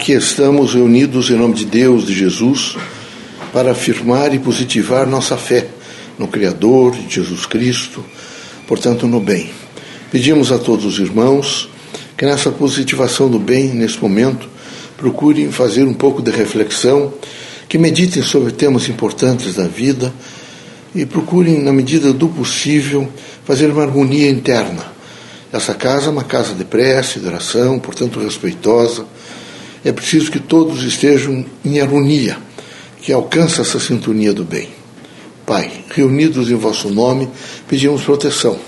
Aqui estamos reunidos em nome de Deus, de Jesus, para afirmar e positivar nossa fé no Criador, de Jesus Cristo, portanto, no bem. Pedimos a todos os irmãos que nessa positivação do bem, nesse momento, procurem fazer um pouco de reflexão, que meditem sobre temas importantes da vida e procurem, na medida do possível, fazer uma harmonia interna. Essa casa é uma casa de prece, de oração, portanto respeitosa, é preciso que todos estejam em harmonia, que alcance essa sintonia do bem. Pai, reunidos em vosso nome, pedimos proteção,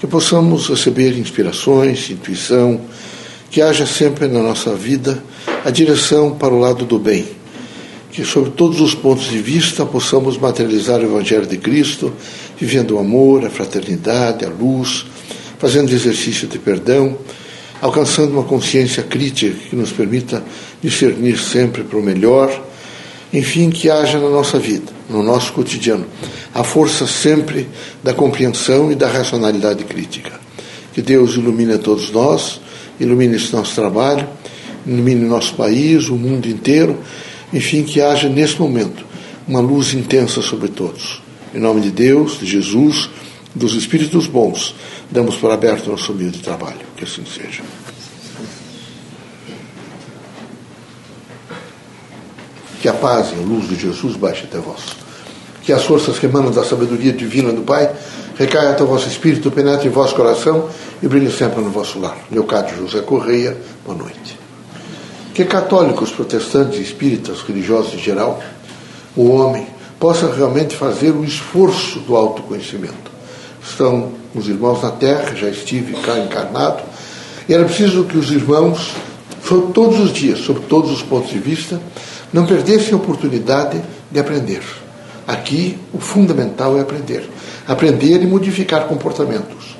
que possamos receber inspirações, intuição, que haja sempre na nossa vida a direção para o lado do bem, que sob todos os pontos de vista possamos materializar o Evangelho de Cristo, vivendo o amor, a fraternidade, a luz, fazendo exercício de perdão, alcançando uma consciência crítica que nos permita discernir sempre para o melhor, enfim, que haja na nossa vida, no nosso cotidiano, a força sempre da compreensão e da racionalidade crítica. Que Deus ilumine a todos nós, ilumine esse nosso trabalho, ilumine nosso país, o mundo inteiro, enfim, que haja nesse momento uma luz intensa sobre todos. Em nome de Deus, de Jesus, dos Espíritos bons, damos por aberto nosso humilde trabalho. Que assim seja. Que a paz e a luz de Jesus baixe até vós. Que as forças que emanam da sabedoria divina do Pai recaiam até o vosso espírito, penetre em vosso coração e brilhe sempre no vosso lar. Leocádio José Correia, boa noite. Que católicos, protestantes, espíritas, religiosos em geral, o homem possa realmente fazer o esforço do autoconhecimento. Estão os irmãos na terra, já estive cá encarnado, e era preciso que os irmãos, todos os dias, sob todos os pontos de vista, não perdessem a oportunidade de aprender. Aqui, o fundamental é aprender. Aprender e modificar comportamentos.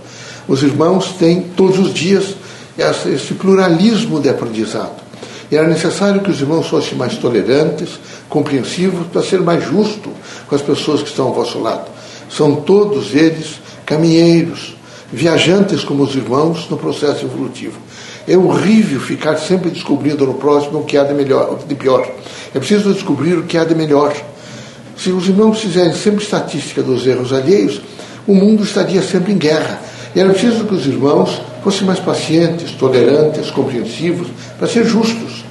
Os irmãos têm todos os dias esse pluralismo de aprendizado. E era necessário que os irmãos fossem mais tolerantes, compreensivos, para ser mais justo com as pessoas que estão ao vosso lado. São todos eles caminheiros, viajantes como os irmãos no processo evolutivo. É horrível ficar sempre descobrindo no próximo o que há de melhor, de pior. É preciso descobrir o que há de melhor. Se os irmãos fizerem sempre estatística dos erros alheios, o mundo estaria sempre em guerra. E era preciso que os irmãos fossem mais pacientes, tolerantes, compreensivos, para ser justos.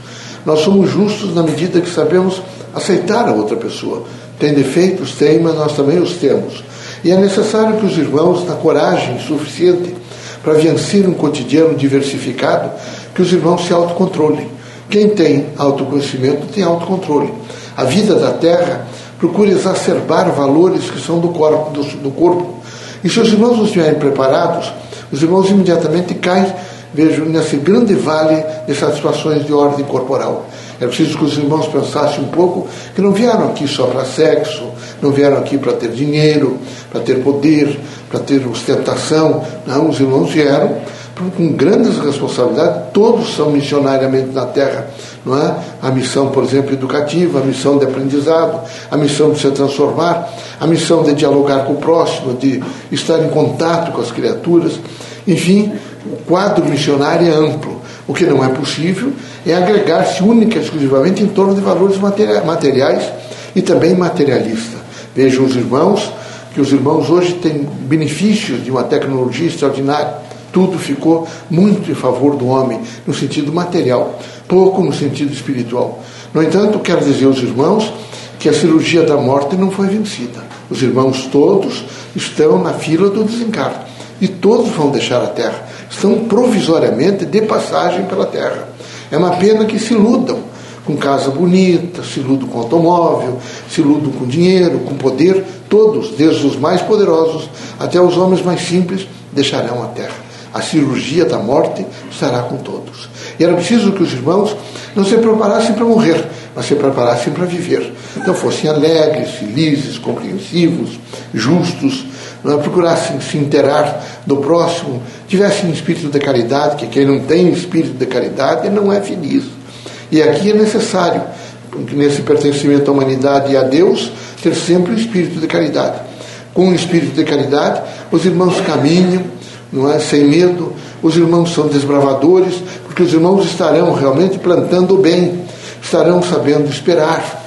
Nós somos justos na medida que sabemos aceitar a outra pessoa. Tem defeitos? Tem, mas nós também os temos. E é necessário que os irmãos, na coragem suficiente para vencer um cotidiano diversificado, que os irmãos se autocontrolem. Quem tem autoconhecimento tem autocontrole. A vida da terra procura exacerbar valores que são do corpo, do, do corpo. E se os irmãos não estiverem preparados, os irmãos imediatamente caem, vejo, nesse grande vale de satisfações de ordem corporal. É preciso que os irmãos pensassem um pouco que não vieram aqui só para sexo, não vieram aqui para ter dinheiro, para ter poder, para ter ostentação. Não, os irmãos vieram com grandes responsabilidades, todos são missionariamente na terra, não é? A missão, por exemplo, educativa, a missão de aprendizado, a missão de se transformar, a missão de dialogar com o próximo, de estar em contato com as criaturas. Enfim, o quadro missionário é amplo. O que não é possível é agregar-se única e exclusivamente em torno de valores materiais e também materialistas. Vejam os irmãos, que os irmãos hoje têm benefícios de uma tecnologia extraordinária. Tudo ficou muito em favor do homem, no sentido material, pouco no sentido espiritual. No entanto, quero dizer aos irmãos que a cirurgia da morte não foi vencida. Os irmãos todos estão na fila do desencargo e todos vão deixar a terra estão provisoriamente de passagem pela terra. É uma pena que se iludam com casa bonita, se iludam com automóvel, se iludam com dinheiro, com poder, todos, desde os mais poderosos até os homens mais simples, deixarão a terra. A cirurgia da morte estará com todos. E era preciso que os irmãos não se preparassem para morrer, mas se preparassem para viver. Então fossem alegres, felizes, compreensivos, justos, não procurassem se interar do próximo, tivessem espírito de caridade, que quem não tem espírito de caridade não é feliz. E aqui é necessário, nesse pertencimento à humanidade e a Deus, ter sempre o espírito de caridade. Com o espírito de caridade, os irmãos caminham, não é, sem medo, os irmãos são desbravadores, porque os irmãos estarão realmente plantando o bem, estarão sabendo esperar.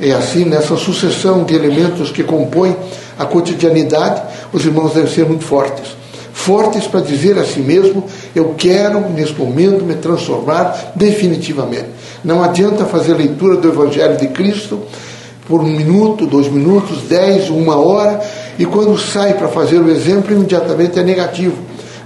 É assim, nessa sucessão de elementos que compõem a cotidianidade, os irmãos devem ser muito fortes. Fortes para dizer a si mesmo: eu quero, nesse momento, me transformar definitivamente. Não adianta fazer leitura do Evangelho de Cristo por um minuto, dois minutos, dez, uma hora, e quando sai para fazer o exemplo, imediatamente é negativo.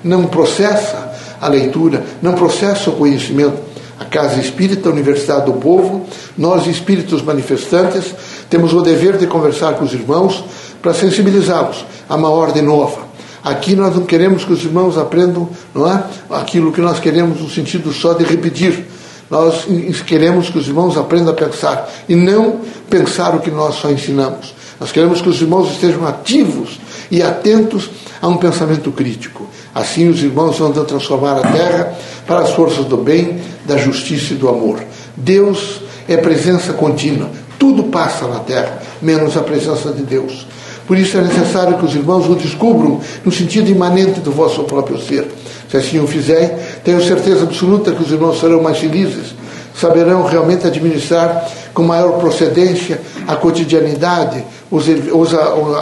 Não processa a leitura, não processa o conhecimento. A Casa Espírita, a Universidade do Povo, nós espíritos manifestantes, temos o dever de conversar com os irmãos para sensibilizá-los a uma ordem nova. Aqui nós não queremos que os irmãos aprendam não é? aquilo que nós queremos no sentido só de repetir nós queremos que os irmãos aprendam a pensar e não pensar o que nós só ensinamos. Nós queremos que os irmãos estejam ativos e atentos a um pensamento crítico. Assim, os irmãos vão transformar a terra para as forças do bem, da justiça e do amor. Deus é presença contínua. Tudo passa na terra, menos a presença de Deus. Por isso é necessário que os irmãos o descubram no sentido imanente do vosso próprio ser. Se assim o fizer, tenho certeza absoluta que os irmãos serão mais felizes, saberão realmente administrar com maior procedência a cotidianidade, os, os,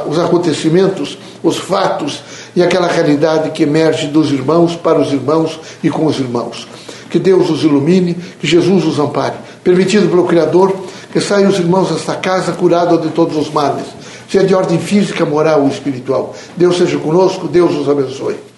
os acontecimentos, os fatos e aquela realidade que emerge dos irmãos para os irmãos e com os irmãos. Que Deus os ilumine, que Jesus os ampare. Permitido pelo Criador que saiam os irmãos desta casa curados de todos os males, seja de ordem física, moral ou espiritual. Deus seja conosco, Deus os abençoe.